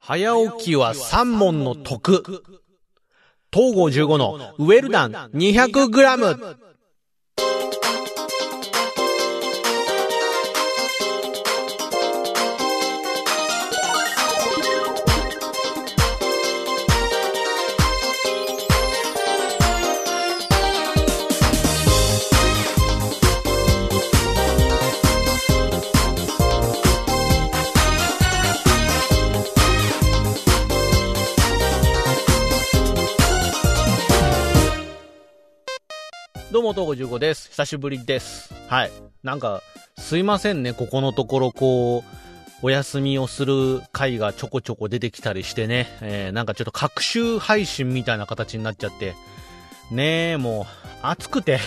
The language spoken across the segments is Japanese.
早起きは三問の徳。東郷15のウェルダン 200g。どうも、東郷15です。久しぶりです。はい。なんか、すいませんね、ここのところ、こう、お休みをする回がちょこちょこ出てきたりしてね、えー、なんかちょっと各週配信みたいな形になっちゃって、ねえ、もう、暑くて。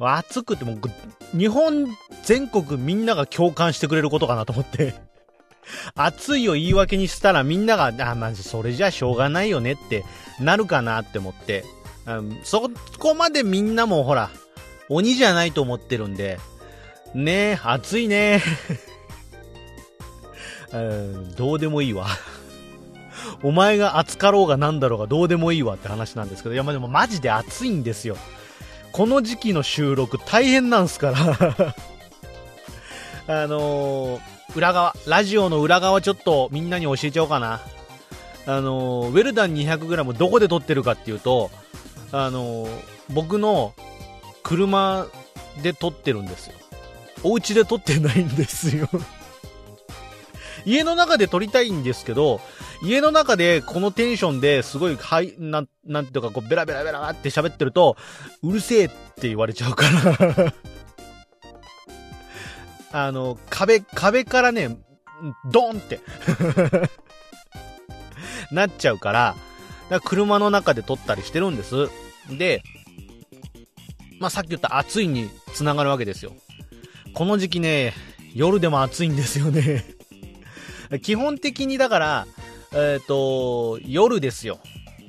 暑くて、もう、日本全国みんなが共感してくれることかなと思って。暑いを言い訳にしたらみんなが、あ、まじそれじゃしょうがないよねってなるかなって思って。うん、そこまでみんなもほら、鬼じゃないと思ってるんで、ねえ、暑いね うん、どうでもいいわ。お前が暑かろうがなんだろうがどうでもいいわって話なんですけど、いや、までもマジで暑いんですよ。この時期の収録大変なんすから。あのー、裏側、ラジオの裏側ちょっとみんなに教えちゃおうかな。あのー、ウェルダン 200g どこで撮ってるかっていうと、あの僕の車で撮ってるんですよ。お家で撮ってないんですよ。家の中で撮りたいんですけど、家の中でこのテンションですごい、はい、なん、なんていうか、こう、ベラベラベラって喋ってると、うるせえって言われちゃうから。あの、壁、壁からね、ドンって なっちゃうから、だから車の中で撮ったりしてるんです。で、まあ、さっき言った暑いにつながるわけですよ。この時期ね、夜でも暑いんですよね。基本的にだから、えっ、ー、と、夜ですよ。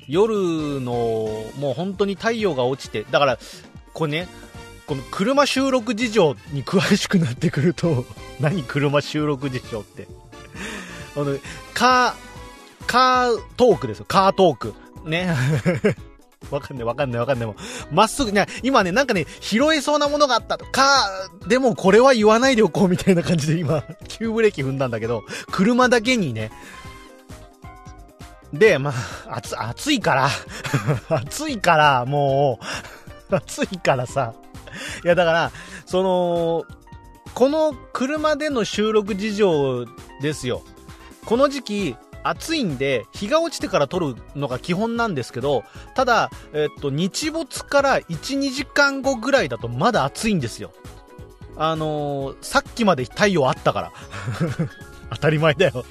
夜の、もう本当に太陽が落ちて、だから、これね、この車収録事情に詳しくなってくると、何車収録事情って。あの、カー、カートークですよ。カートーク。ね。わかんないわかんないわかんないもう。まっすぐ、ね、今ね、なんかね、拾えそうなものがあったと。か、でもこれは言わないでおこうみたいな感じで今、急ブレーキ踏んだんだけど、車だけにね。で、まあ、暑、暑いから、暑いから、もう、暑いからさ。いや、だから、その、この車での収録事情ですよ。この時期、暑いんで、日が落ちてから撮るのが基本なんですけど、ただ、えっと、日没から1、2時間後ぐらいだとまだ暑いんですよ。あのー、さっきまで太陽あったから。当たり前だよ。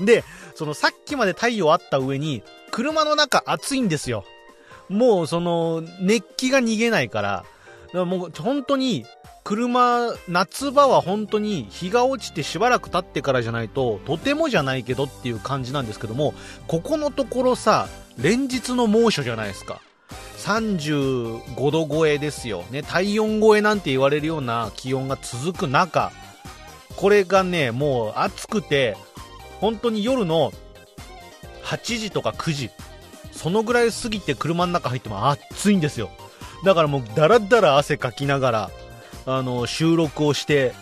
で、そのさっきまで太陽あった上に、車の中暑いんですよ。もうその、熱気が逃げないから、だからもう本当に、車、夏場は本当に日が落ちてしばらく経ってからじゃないと、とてもじゃないけどっていう感じなんですけども、ここのところさ、連日の猛暑じゃないですか。35度超えですよ。ね、体温超えなんて言われるような気温が続く中、これがね、もう暑くて、本当に夜の8時とか9時、そのぐらい過ぎて車の中入っても暑いんですよ。だからもうダラダラ汗かきながら、あの、収録をして、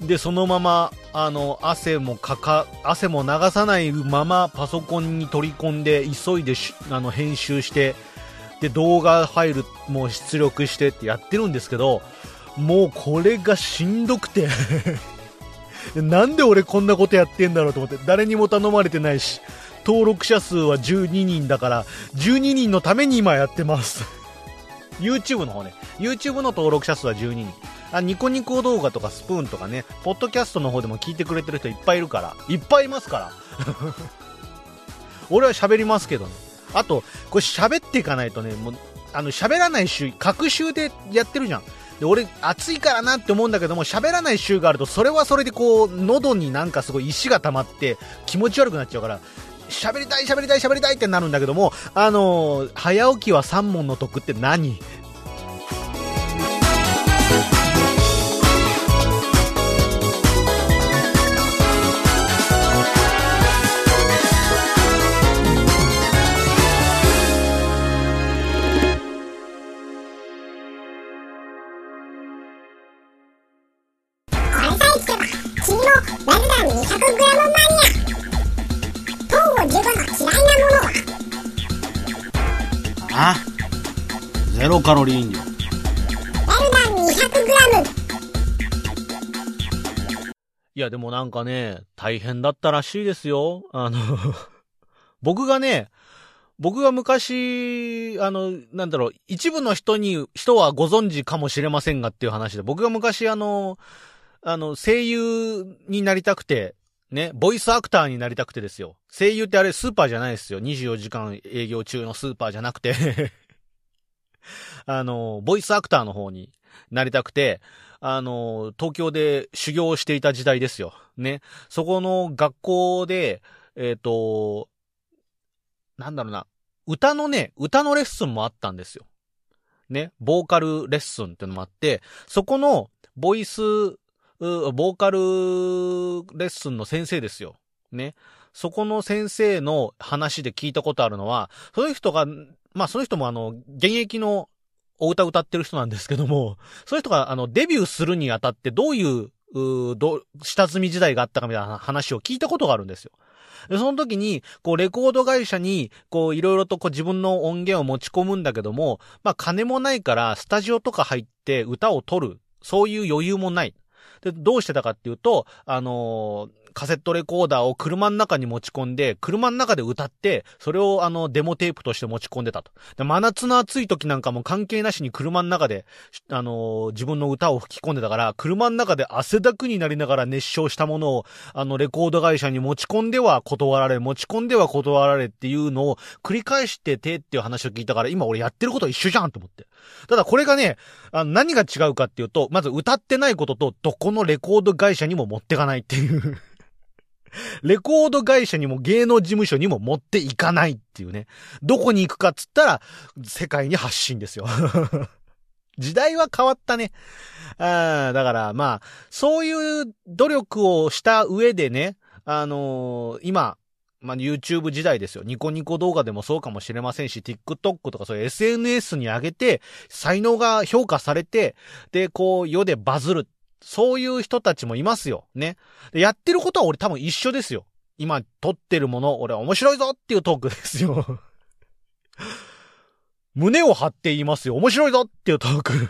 で、そのまま、あの、汗もかか、汗も流さないままパソコンに取り込んで、急いであの、編集して、で、動画ファイルも出力してってやってるんですけど、もうこれがしんどくて なんで俺こんなことやってんだろうと思って、誰にも頼まれてないし、登録者数は12人だから、12人のために今やってます。YouTube の方ね。YouTube の登録者数は12人。あ、ニコニコ動画とかスプーンとかね、ポッドキャストの方でも聞いてくれてる人いっぱいいるから、いっぱいいますから。俺は喋りますけどね。あと、これ喋っていかないとね、もう、あの、喋らない週、各週でやってるじゃん。で、俺、暑いからなって思うんだけども、喋らない週があると、それはそれでこう、喉になんかすごい石が溜まって、気持ち悪くなっちゃうから、喋りたい喋りたい喋りたいってなるんだけども、あのー、早起きは三問の得って何？カロリー飲料。ラルダン 200g いや、でもなんかね、大変だったらしいですよ。あの、僕がね、僕が昔、あの、なんだろう、一部の人に、人はご存知かもしれませんがっていう話で、僕が昔あの、あの、声優になりたくて、ね、ボイスアクターになりたくてですよ。声優ってあれスーパーじゃないですよ。24時間営業中のスーパーじゃなくて あの、ボイスアクターの方になりたくて、あの、東京で修行していた時代ですよ。ね。そこの学校で、えっ、と、なんだろうな、歌のね、歌のレッスンもあったんですよ。ね。ボーカルレッスンっていうのもあって、そこの、ボイス、ボーカルレッスンの先生ですよ。ね。そこの先生の話で聞いたことあるのは、その人が、まあその人もあの、現役のお歌歌ってる人なんですけども、そういう人があの、デビューするにあたってどういう、うど下積み時代があったかみたいな話を聞いたことがあるんですよ。で、その時に、こう、レコード会社に、こう、いろいろとこう、自分の音源を持ち込むんだけども、まあ、金もないから、スタジオとか入って歌を取る。そういう余裕もない。で、どうしてたかっていうと、あのーカセットレコーダーを車の中に持ち込んで、車の中で歌って、それをあの、デモテープとして持ち込んでたと。で、真夏の暑い時なんかも関係なしに車の中で、あのー自分の歌を吹き込んでたから、車の中で汗だくになりながら熱唱したものを、あの、レコード会社に持ち込んでは断られ、持ち込んでは断られっていうのを繰り返しててっていう話を聞いたから、今俺やってること一緒じゃんと思って。ただこれがね、あ何が違うかっていうと、まず歌ってないことと、どこのレコード会社にも持ってかないっていう。レコード会社にも芸能事務所にも持っていかないっていうね。どこに行くかっつったら、世界に発信ですよ。時代は変わったね。あだから、まあ、そういう努力をした上でね、あのー今、まあ、YouTube 時代ですよ。ニコニコ動画でもそうかもしれませんし、TikTok とかそういう SNS に上げて、才能が評価されて、で、こう、世でバズる。そういう人たちもいますよ。ね。でやってることは俺多分一緒ですよ。今撮ってるもの、俺面白いぞっていうトークですよ。胸を張って言いますよ。面白いぞっていうトーク。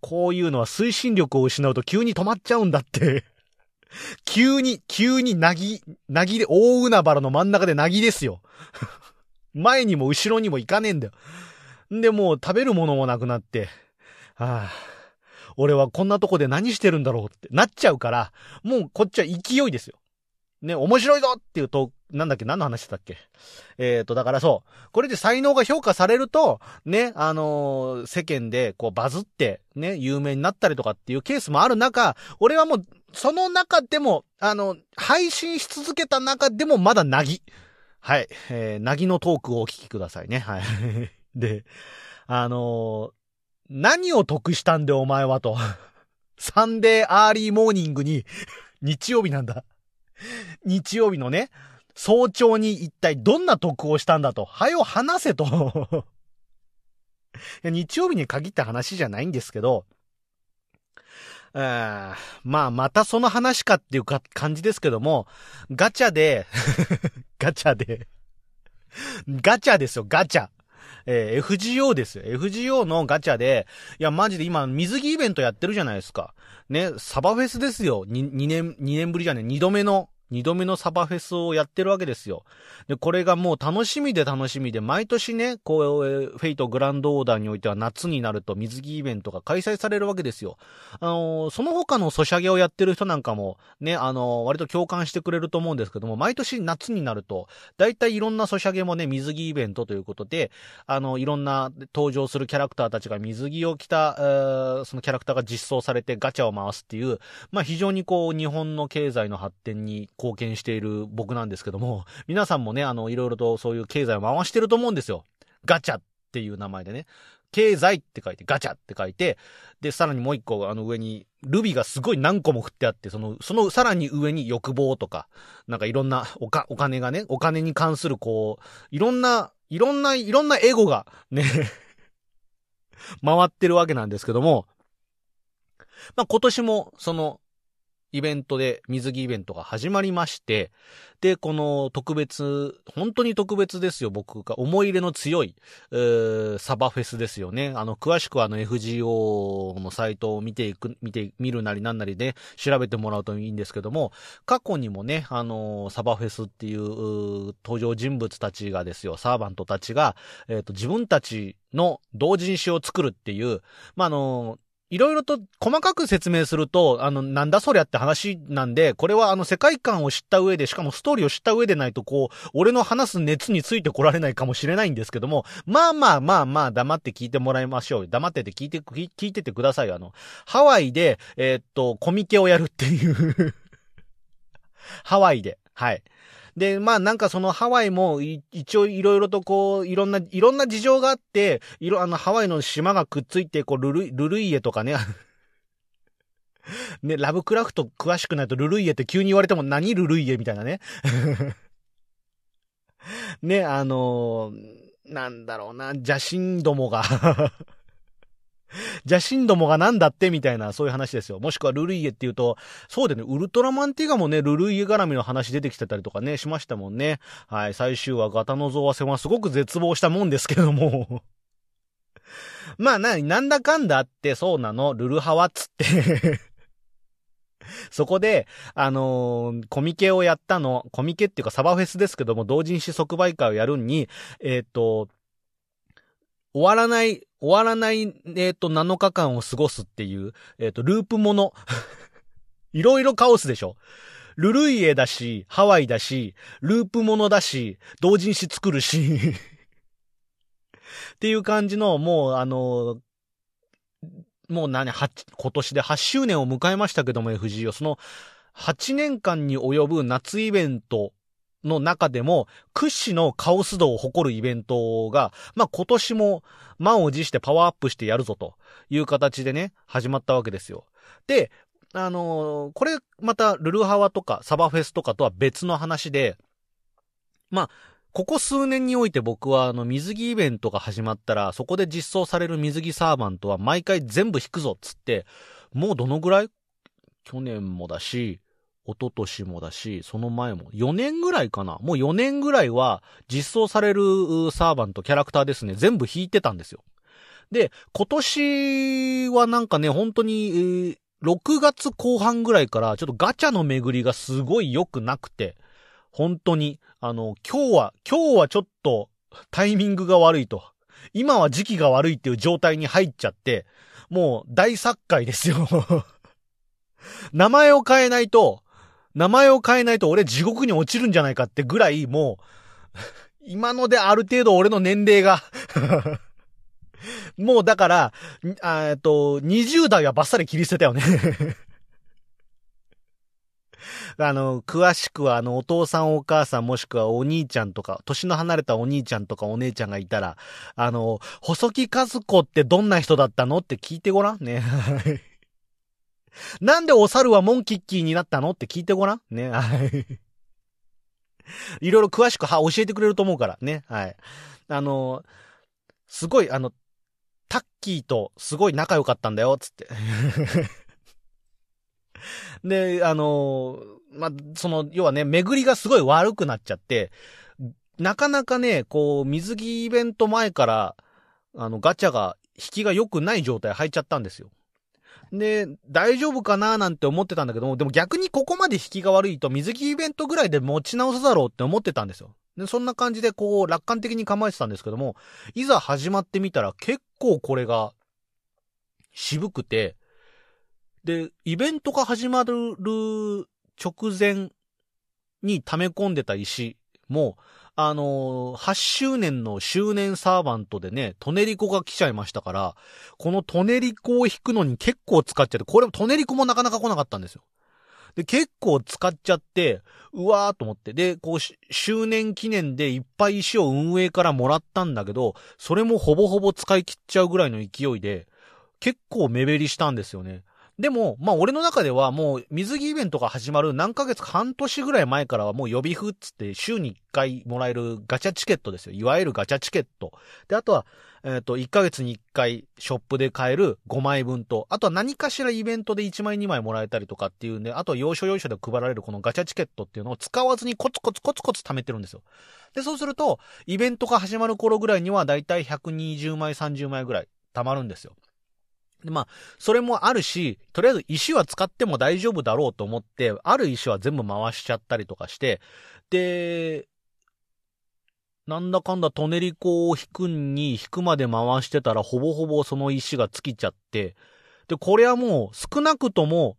こういうのは推進力を失うと急に止まっちゃうんだって。急に、急になぎ、なぎで、大海原の真ん中でなぎですよ。前にも後ろにも行かねえんだよ。んで、もう食べるものもなくなって、はあ、俺はこんなとこで何してるんだろうってなっちゃうから、もうこっちは勢いですよ。ね、面白いぞっていうと、なんだっけ、何の話だっけ？えっ、ー、と、だからそう、これで才能が評価されると、ね、あのー世間でこうバズって、ね、有名になったりとかっていうケースもある中、俺はもう、その中でも、あの、配信し続けた中でもまだなぎ。はい。えー、なぎのトークをお聞きくださいね。はい。で、あの何を得したんでお前はと。 Sunday early morning に、日曜日なんだ。日曜日のね、早朝に一体どんな得をしたんだと。はよ話せと。日曜日に限った話じゃないんですけど、あまあ、またその話かっていうか感じですけども、ガチャで、ガチャで、ガチャですよ、ガチャ。えー FGO ですよ。FGO のガチャで、いや、マジで今、水着イベントやってるじゃないですか。ね、サバフェスですよ。2, 2年、2年ぶりじゃね、2度目の、2度目のサバフェスをやってるわけですよ。で、これがもう楽しみで楽しみで、毎年ね、こう、フェイトグランドオーダーにおいては夏になると水着イベントが開催されるわけですよ。あのーその他のソシャゲをやってる人なんかも、ね、あのー割と共感してくれると思うんですけども、毎年夏になると、大体いろんなソシャゲもね、水着イベントということで、あの、いろんな登場するキャラクターたちが水着を着た、えーそのキャラクターが実装されてガチャを回すっていう、まあ非常にこう、日本の経済の発展に貢献している僕なんですけども、皆さんもね、あの、いろいろとそういう経済を回してると思うんですよ。ガチャっていう名前でね。経済って書いて、ガチャって書いて、で、さらにもう一個、あの上に、ルビがすごい何個も振ってあって、その、そのさらに上に欲望とか、なんかいろんなおか、お金がね、お金に関するこう、いろんな、いろんな、いろんなエゴが、ね、回ってるわけなんですけども、まあ今年も、その、イベントで、水着イベントが始まりまして、で、この特別、本当に特別ですよ、僕が。思い入れの強い、えーサバフェスですよね。あの、詳しくはあの FGO のサイトを見ていく、見て、見るなりなんなりで調べてもらうといいんですけども、過去にもね、あの、サバフェスっていう登場人物たちがですよ、サーバントたちが、えっ、と、自分たちの同人誌を作るっていう、まあ、あの、いろいろと細かく説明すると、あの、なんだそりゃって話なんで、これはあの世界観を知った上で、しかもストーリーを知った上でないと、こう、俺の話す熱についてこられないかもしれないんですけども、まあまあまあまあ、黙って聞いてもらいましょう。黙ってて聞いて、聞いててください。あの、ハワイで、えーっと、コミケをやるっていう。ハワイで。はい。で、まあなんかそのハワイも一応いろいろとこう、いろんな、いろんな事情があって、いろ、あのハワイの島がくっついて、こう、ルル、ルルイエとかね、ね、ラブクラフト詳しくないとルルイエって急に言われても何ルルイエみたいなね。ね、あのーなんだろうな、邪神どもが 邪神どもがなんだって？みたいな、そういう話ですよ。もしくはルルイエっていうと、そうだよね、ウルトラマンティガもね、ルルイエ絡みの話出てきてたりとかね、しましたもんね。はい、最終話、ガタノゾワ戦はすごく絶望したもんですけども。まあな、なんだかんだあって、そうなの、ルルハワっつって。そこで、あのーコミケをやったの、コミケっていうかサバフェスですけども、同人誌即売会をやるに、えっ、と、終わらない、終わらない、えっ、と、7日間を過ごすっていう、えっ、と、ループもの。いろいろカオスでしょ。ルルイエだし、ハワイだし、ループものだし、同人誌作るし。っていう感じの、もう、あの、もう何、は今年で8周年を迎えましたけども、FGO。その、8年間に及ぶ夏イベントの中でも、屈指のカオス度を誇るイベントが、まあ、今年も満を持してパワーアップしてやるぞという形でね、始まったわけですよ。で、あのーこれまたルルハワとかサバフェスとかとは別の話で、まあ、ここ数年において僕はあの水着イベントが始まったら、そこで実装される水着サーバントは毎回全部引くぞっつって、もうどのぐらい？去年もだし、一昨年もだし、その前も、4年ぐらいかなもう4年ぐらいは実装されるサーバント、キャラクターですね、全部引いてたんですよ。で、今年はなんかね、本当に、6月後半ぐらいから、ちょっとガチャの巡りがすごい良くなくて、本当に、あの、今日は、今日はちょっとタイミングが悪いと。今は時期が悪いっていう状態に入っちゃって、もう大作界ですよ。名前を変えないと、名前を変えないと俺地獄に落ちるんじゃないかってぐらいもう、今のである程度俺の年齢が、もうだから、えっと、20代はバッサリ切り捨てたよね。あの、詳しくは、あの、お父さんお母さんもしくはお兄ちゃんとか、年の離れたお兄ちゃんとかお姉ちゃんがいたら、あの、細木和子ってどんな人だったのって聞いてごらんね。なんでお猿はモンキッキーになったの？って聞いてごらんね。はい。いろいろ詳しくは教えてくれると思うからね。はい。あの、すごい、あの、タッキーとすごい仲良かったんだよ、つって。で、あの、ま、その、要はね、巡りがすごい悪くなっちゃって、なかなかね、こう、水着イベント前から、あの、ガチャが、引きが良くない状態入っちゃったんですよ。で、大丈夫かななんて思ってたんだけども、でも逆にここまで引きが悪いと水着イベントぐらいで持ち直すだろうって思ってたんですよ。で、そんな感じでこう、楽観的に構えてたんですけども、いざ始まってみたら結構これが渋くて、で、イベントが始まる直前に溜め込んでた石も、あの8周年の周年サーバントでね、トネリコが来ちゃいましたから、このトネリコを引くのに結構使っちゃって、これもトネリコもなかなか来なかったんですよ。で、結構使っちゃって、うわーと思って。で、こう、周年記念でいっぱい石を運営からもらったんだけど、それもほぼほぼ使い切っちゃうぐらいの勢いで、結構目減りしたんですよね。でも、まあ俺の中ではもう水着イベントが始まる何ヶ月か半年ぐらい前からはもう予備風っつって週に1回もらえるガチャチケットですよ。いわゆるガチャチケット。で、あとは、えっ、と、1ヶ月に1回ショップで買える5枚分と、あとは何かしらイベントで1枚2枚もらえたりとかっていうんで、あとは要所要所で配られるこのガチャチケットっていうのを使わずにコツコツコツコツ貯めてるんですよ。で、そうすると、イベントが始まる頃ぐらいにはだいたい120枚30枚ぐらい貯まるんですよ。で、まあ、それもあるし、とりあえず石は使っても大丈夫だろうと思って、ある石は全部回しちゃったりとかして、で、なんだかんだトネリコを引くに引くまで回してたらほぼほぼその石が尽きちゃって、で、これはもう少なくとも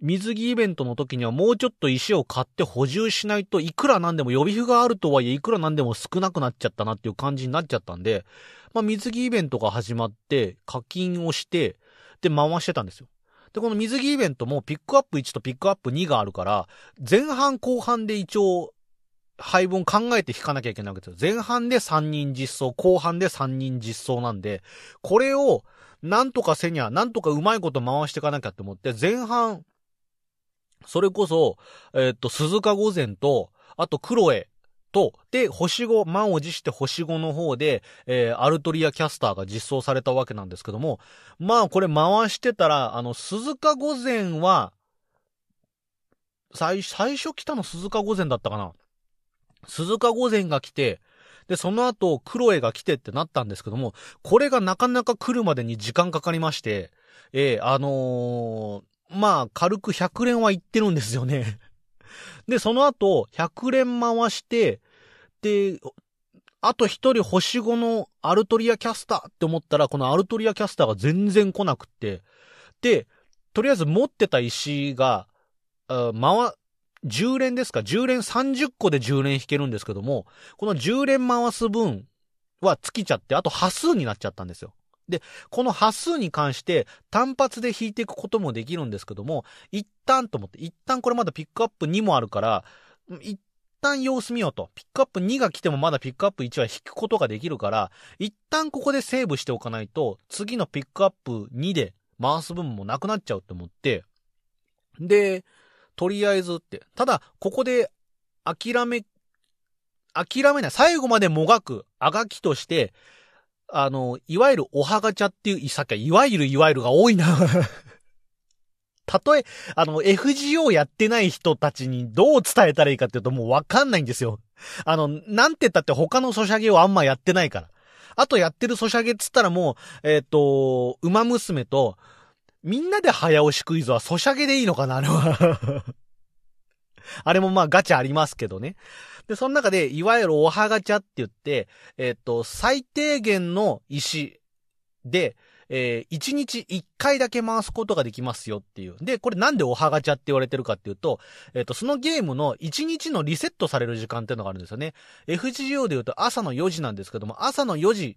水着イベントの時にはもうちょっと石を買って補充しないといくらなんでも予備符があるとはいえいくらなんでも少なくなっちゃったなっていう感じになっちゃったんで、まあ水着イベントが始まって課金をして、で回してたんですよ。で、この水着イベントもピックアップ1とピックアップ2があるから、前半後半で一応配分考えて引かなきゃいけないわけですよ。前半で3人実装、後半で3人実装なんで、これをなんとかせにゃ、なんとかうまいこと回していかなきゃって思って、前半、それこそ、えっ、と、鈴鹿御前と、あと、クロエと、で、星5、満を持して星5の方で、えーアルトリアキャスターが実装されたわけなんですけども、まあ、これ回してたら、あの、鈴鹿御前は、最、最初来たの鈴鹿御前だったかな。鈴鹿御前が来て、で、その後、クロエが来てってなったんですけども、これがなかなか来るまでに時間かかりまして、えーあのーまあ、軽く100連は行ってるんですよね。で、その後、100連回して、で、あと一人星5のアルトリアキャスターって思ったら、このアルトリアキャスターが全然来なくって、で、とりあえず持ってた石が、あ回、10連ですか ?10 連30個で10連引けるんですけども、この10連回す分は尽きちゃって、あと端数になっちゃったんですよ。で、この端数に関して単発で引いていくこともできるんですけども、一旦と思って、一旦これまだピックアップ2もあるから、一旦様子見ようと。ピックアップ2が来てもまだピックアップ1は引くことができるから、一旦ここでセーブしておかないと、次のピックアップ2で回す分もなくなっちゃうって思って、で、とりあえずって。ただ、ここで諦め、諦めない。最後までもがく、あがきとして、あの、いわゆるおはがちゃっていう、さっきはいわゆるいわゆるが多いな。たとえ、あの、FGO やってない人たちにどう伝えたらいいかっていうともうわかんないんですよ。あの、なんて言ったって他のソシャゲをあんまやってないから。あとやってるソシャゲっつったらもう、えっ、と、馬娘と、みんなで早押しクイズはソシャゲでいいのかな？あれは。あれもまあガチャありますけどね。で、その中で、いわゆるおはがちゃって言って、えっ、と、最低限の石で、えー、1日1回だけ回すことができますよっていう。で、これなんでおはがちゃって言われてるかっていうと、えっ、と、そのゲームの1日のリセットされる時間っていうのがあるんですよね。FGO で言うと朝の4時なんですけども、朝の4時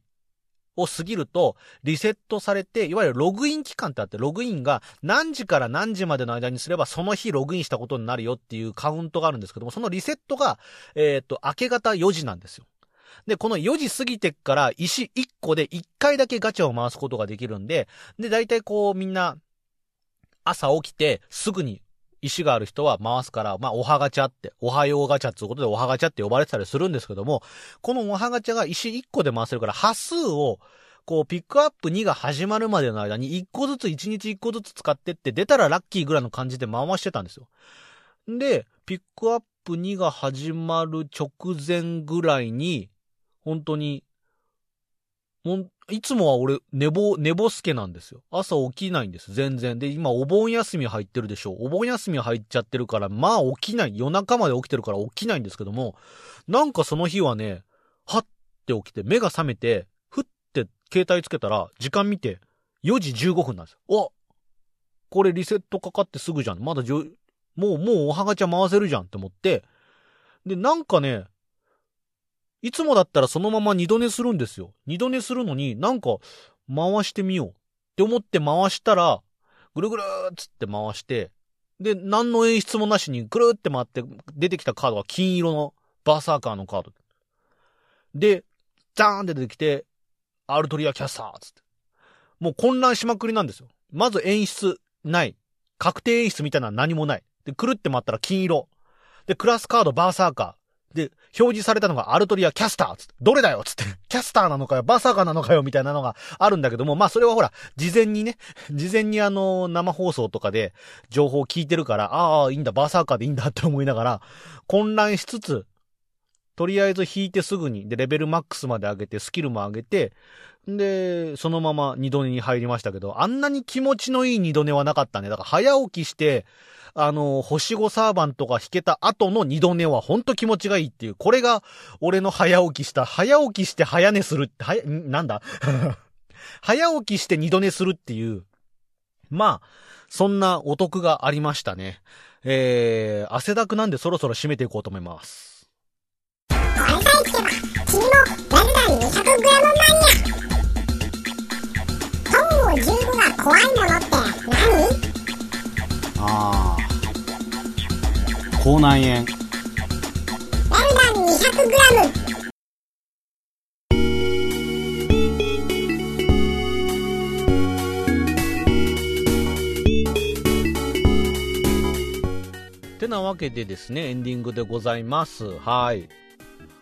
を過ぎると、リセットされて、いわゆるログイン期間ってあって、ログインが何時から何時までの間にすれば、その日ログインしたことになるよっていうカウントがあるんですけども、そのリセットが、えっ、と、明け方4時なんですよ。で、この4時過ぎてから石1個で1回だけガチャを回すことができるんで、で、大体こうみんな朝起きてすぐに石がある人は回すから、まあ、おはガチャって、おはようガチャっていうことでおはガチャって呼ばれてたりするんですけども、このおはガチャが石1個で回せるから、端数を、こう、ピックアップ2が始まるまでの間に1個ずつ1日1個ずつ使ってって出たらラッキーぐらいの感じで回してたんですよ。で、ピックアップ2が始まる直前ぐらいに、本当に、もんいつもは俺、寝ぼ、寝ぼすけなんですよ。朝起きないんです、全然。で、今、お盆休み入ってるでしょ。お盆休み入っちゃってるから、まあ起きない。夜中まで起きてるから起きないんですけども、なんかその日はね、はって起きて、目が覚めて、ふって携帯つけたら、時間見て、4時15分なんですよ。おこれリセットかかってすぐじゃん。まだじょ、もう、もうおはがちゃ回せるじゃんって思って、で、なんかね、いつもだったらそのまま二度寝するんですよ。二度寝するのになんか回してみようって思って回したら、ぐるぐるーっつって回して、で、何の演出もなしにぐるーって回って出てきたカードが金色のバーサーカーのカード。で、ザーンって出てきて、アルトリアキャスターっつって。もう混乱しまくりなんですよ。まず演出。ない。確定演出みたいなのは何もない。で、くるって回ったら金色。で、クラスカードバーサーカー。で、表示されたのがアルトリアキャスターつって、どれだよつって、キャスターなのかよ、バサカなのかよ、みたいなのがあるんだけども、まあそれはほら、事前にね、事前にあの、生放送とかで情報を聞いてるから、ああ、いいんだ、バサカでいいんだって思いながら、混乱しつつ、とりあえず引いてすぐに、で、レベルマックスまで上げて、スキルも上げて、で、そのまま二度寝に入りましたけど、あんなに気持ちのいい二度寝はなかったね。だから早起きして、あの、星5サーバンとか弾けた後の二度寝はほんと気持ちがいいっていう。これが俺の早起きした、早起きして早寝するって、はや、なんだ？早起きして二度寝するっていう。まあ、そんなお得がありましたね。えー、汗だくなんでそろそろ締めていこうと思います。これさえ聞けば君もラルダン 200g マニア怖いものって何？ああ口内炎ラルダン 200g てなわけでですね、エンディングでございます。はい。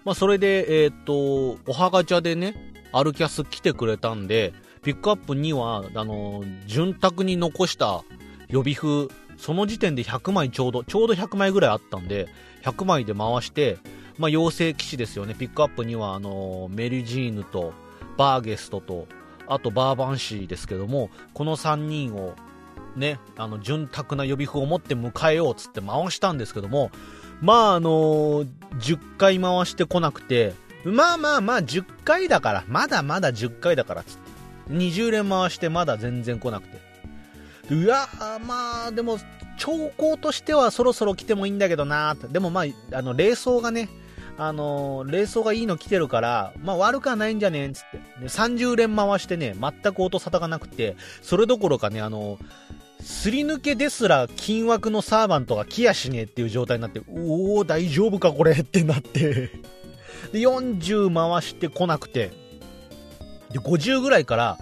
まあ、それで、えっ、と、おはがちゃでね、アルキャス来てくれたんで、ピックアップには、あの、潤沢に残した予備風、その時点で100枚ちょうど、ちょうど100枚ぐらいあったんで、100枚で回して、まあ、妖精騎士ですよね。ピックアップには、あの、メリジーヌと、バーゲストと、あとバーバンシーですけども、この3人をね、あの、潤沢な予備風を持って迎えようっつって回したんですけども、まああの10回回してこなくて、まあまあまあ10回だから、まだまだ10回だからっつって、20連回してまだ全然来なくて。うわまあでも、兆候としてはそろそろ来てもいいんだけどなーって。でもまあ、あの、霊装がね、あのー、霊装がいいの来てるから、まあ悪くはないんじゃねんつって。30連回してね、全く音沙汰がなくて、それどころかね、あのすり抜けですら金枠のサーバントが来やしねえっていう状態になって、おお大丈夫かこれってなって。で、40回してこなくて、で、50ぐらいから、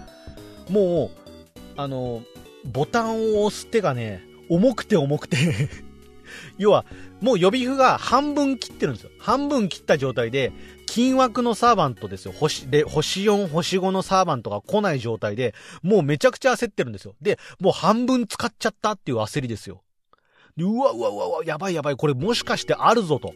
もう、あの、ボタンを押す手がね、重くて重くて、要は、もう予備符が半分切ってるんですよ。半分切った状態で、金枠のサーバントですよ。星、で、星4、星5のサーバントが来ない状態で、もうめちゃくちゃ焦ってるんですよ。で、もう半分使っちゃったっていう焦りですよ。でうわうわうわうわ、やばいやばい、これもしかしてあるぞと。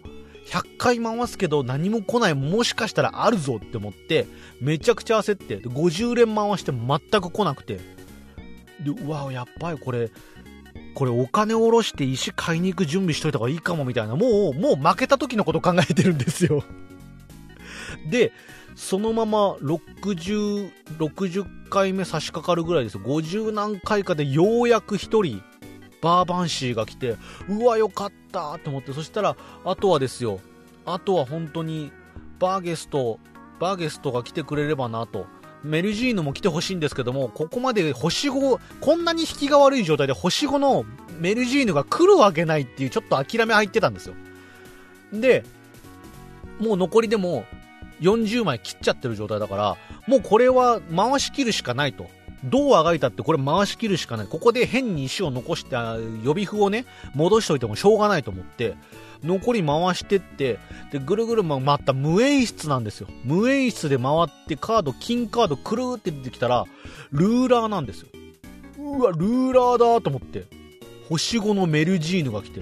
100回回すけど何も来ない、もしかしたらあるぞって思って、めちゃくちゃ焦って、50連回して全く来なくて。で、うわ、やっばい、これ、これお金下ろして石買いに行く準備しといた方がいいかもみたいな、もう、もう負けた時のこと考えてるんですよ。で、そのまま60、60回目差し掛かるぐらいです。50何回かでようやく一人、バーバンシーが来て、うわ、よかったと思って、そしたら、あとはですよ、あとは本当に、バーゲスト、バーゲストが来てくれればなと。メルジーヌも来てほしいんですけども、ここまで星5、こんなに引きが悪い状態で星5のメルジーヌが来るわけないっていうちょっと諦め入ってたんですよ。で、もう残りでも40枚切っちゃってる状態だから、もうこれは回し切るしかないと。どうあがいたってこれ回し切るしかない。ここで変に石を残して予備符をね、戻しといてもしょうがないと思って、残り回してって、で、ぐるぐる回った無演出なんですよ。無演出で回ってカード、金カードくるーって出てきたら、ルーラーなんですよ。うわ、ルーラーだと思って。星5のメルジーヌが来て、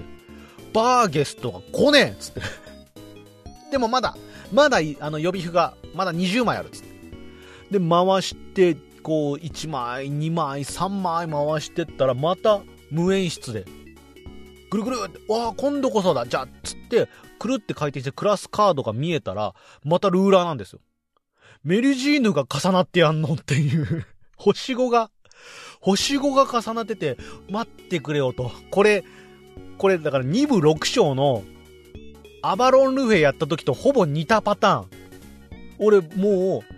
バーゲストが来ねえっつって。でもまだ、まだ、あの予備符が、まだ20枚あるっつって。で、回して、こう、1枚、2枚、3枚回してったら、また無演出で、ぐるぐるって、わあ、今度こそだ、じゃあ、つって、くるって回転してクラスカードが見えたら、またルーラーなんですよ。メルジーヌが重なってやんのっていう。星5が、星5が重なってて、待ってくれよと。これ、これ、だから2部6章の、アバロンルフェやった時とほぼ似たパターン。俺、もう、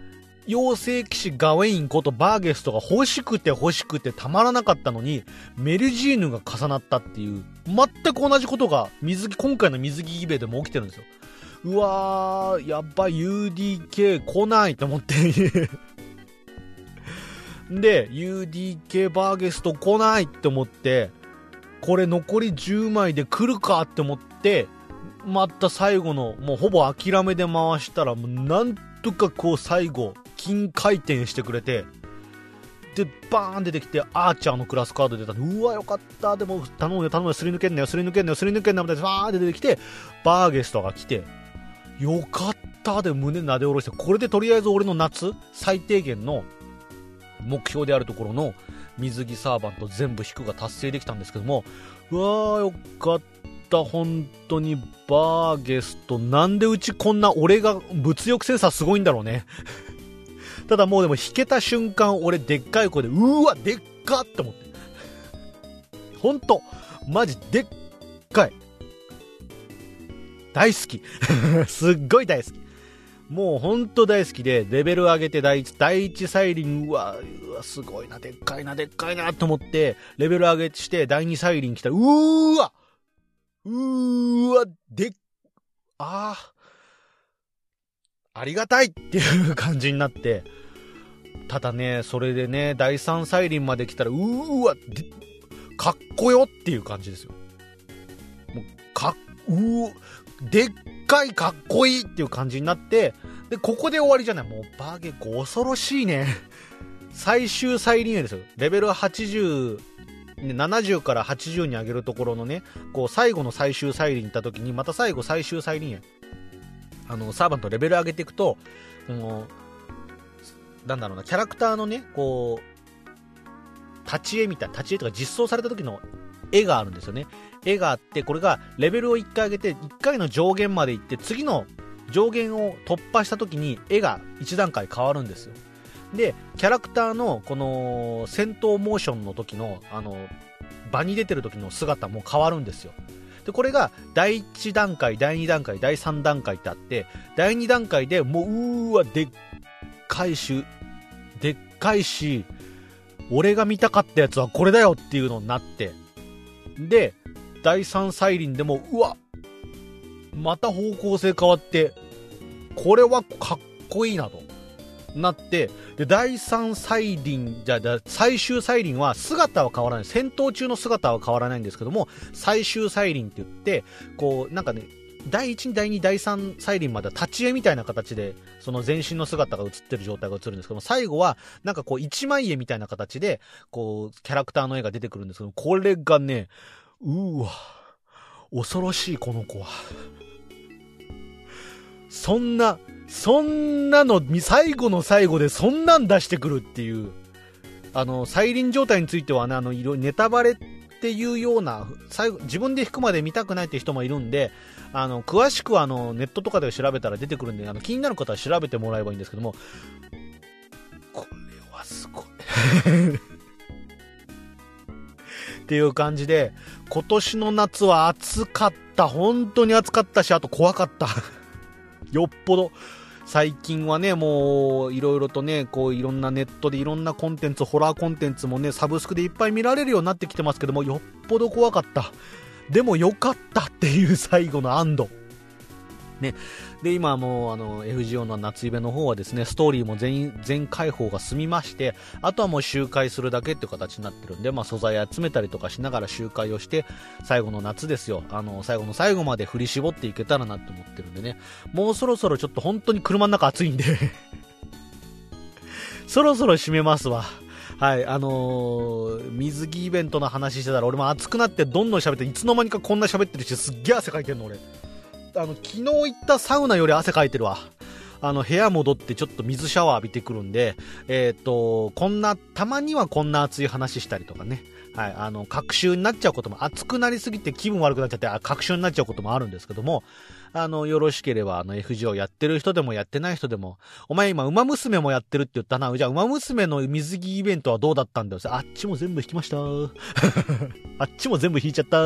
妖精騎士ガウェインことバーゲストが欲しくて欲しくてたまらなかったのに、メルジーヌが重なったっていう、全く同じことが水着、今回の水着イベでも起きてるんですよ。うわー、やっば UDK 来ないと思って。で、UDK バーゲスト来ないって思って、これ残り10枚で来るかって思って、また最後の、もうほぼ諦めで回したら、もうなんとかこう最後、金回転してくれて、で、バーン出てきて、アーチャーのクラスカード出たんで、うわ、よかった、でも頼むよ、頼むよ、すり抜けんなよ、すり抜けんなよ、すり抜けんなよ、みたいな、バーンって出てきて、バーゲストが来て、よかった。で胸なで下ろして、これでとりあえず俺の夏、最低限の目標であるところの水着サーバント全部引くが達成できたんですけども、うわーよかった、本当にバーゲスト、なんでうちこんな俺が物欲センサーすごいんだろうね。ただもうでも弾けた瞬間、俺でっかい声で、うわ、でっかって思って。本当マジでっかい。大好き。すっごい大好き。もうほんと大好きで、レベル上げて第一、第一サイリン、うわ、うわ、すごいな、でっかいな、でっかいな、と思って、レベル上げして、第二サイリン来た、うーわうーわ、でっ、あー、ありがたいっていう感じになって、ただね、それでね、第三サイリンまで来たら、うーわ、かっこよっていう感じですよ。もう、かっ、うー、でっかいかっこいいっていう感じになって、で、ここで終わりじゃない。もうバーゲコ恐ろしいね。最終サイリンですよ。レベル80、70から80に上げるところのね、こう最後の最終サイリン行った時に、また最後最終サイリン。あの、サーバントレベル上げていくと、この、なんだろうな、キャラクターのね、こう、立ち絵みたいな、立ち絵とか実装された時の絵があるんですよね。絵があって、これがレベルを1回上げて、1回の上限まで行って、次の上限を突破した時に絵が1段階変わるんですよ。で、キャラクターのこの戦闘モーションの時の、あの、場に出てる時の姿も変わるんですよ。で、これが第1段階、第2段階、第3段階ってあって、第2段階でもう、うーわ、でっかいし、でっかいし、俺が見たかったやつはこれだよっていうのになって、で、第3サイリンでも、うわ、また方向性変わって、これはかっこいいなと。なって、で、第3サイリン、じゃあ、最終サイリンは姿は変わらない。戦闘中の姿は変わらないんですけども、最終サイリンって言って、こう、なんかね、第1、第2、第3サイリンまでは立ち絵みたいな形で、その全身の姿が映ってる状態が映るんですけども、最後は、なんかこう、一枚絵みたいな形で、こう、キャラクターの絵が出てくるんですけど、これがね、うーわ、恐ろしい、この子は。そんな、そんなの、最後の最後でそんなん出してくるっていう、あの、再臨状態についてはね、あの、いろネタバレっていうような、最後、自分で弾くまで見たくないって人もいるんで、あの、詳しくはあの、ネットとかで調べたら出てくるんで、あの、気になる方は調べてもらえばいいんですけども、これはすごい。っていう感じで、今年の夏は暑かった。本当に暑かったし、あと怖かった。よっぽど。最近はね、もう、いろいろとね、こう、いろんなネットでいろんなコンテンツ、ホラーコンテンツもね、サブスクでいっぱい見られるようになってきてますけども、よっぽど怖かった。でもよかったっていう最後の安堵。ね。で、今もう、あの、FGO の夏イベの方はですね、ストーリーも全、全開放が済みまして、あとはもう周回するだけっていう形になってるんで、まあ素材集めたりとかしながら周回をして、最後の夏ですよ。あの、最後の最後まで振り絞っていけたらなって思ってるんでね。もうそろそろちょっと本当に車の中暑いんで、そろそろ閉めますわ。はい、あのー水着イベントの話してたら俺も熱くなってどんどん喋って、いつの間にかこんな喋ってるし、すっげえ汗かいてんの俺。あの、昨日行ったサウナより汗かいてるわ。あの、部屋戻ってちょっと水シャワー浴びてくるんで、えっ、と、こんな、たまにはこんな熱い話したりとかね。はい、あの、隔週になっちゃうことも、熱くなりすぎて気分悪くなっちゃって、あ隔週になっちゃうこともあるんですけども、あの、よろしければ、あの、FGO やってる人でもやってない人でも、お前今、馬娘もやってるって言ったな。じゃあ、馬娘の水着イベントはどうだったんだよ。あっちも全部引きました。あっちも全部引いちゃった。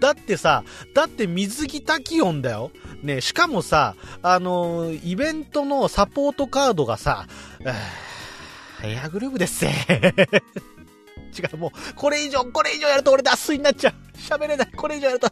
だってさ、だって水着タキオンだよ。ね、しかもさ、あのイベントのサポートカードがさ、エアグループですせ。違う、もう、これ以上、これ以上やると俺脱水になっちゃう。喋れない。これ以上やると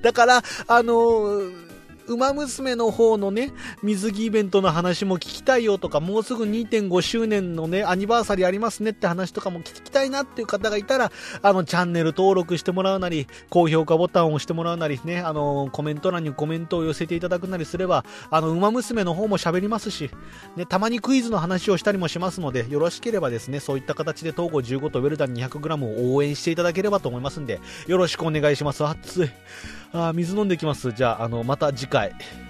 だから、あのー馬娘の方のね、水着イベントの話も聞きたいよとか、もうすぐ2.5周年のね、アニバーサリーありますねって話とかも聞きたいなっていう方がいたら、あの、チャンネル登録してもらうなり、高評価ボタンを押してもらうなりね、あの、コメント欄にコメントを寄せていただくなりすれば、あの、馬娘の方も喋りますし、ね、たまにクイズの話をしたりもしますので、よろしければですね、そういった形で東郷15とウェルダン 200g を応援していただければと思いますんで、よろしくお願いします。熱い。あ水飲んできます。じゃあ、あの、また次回。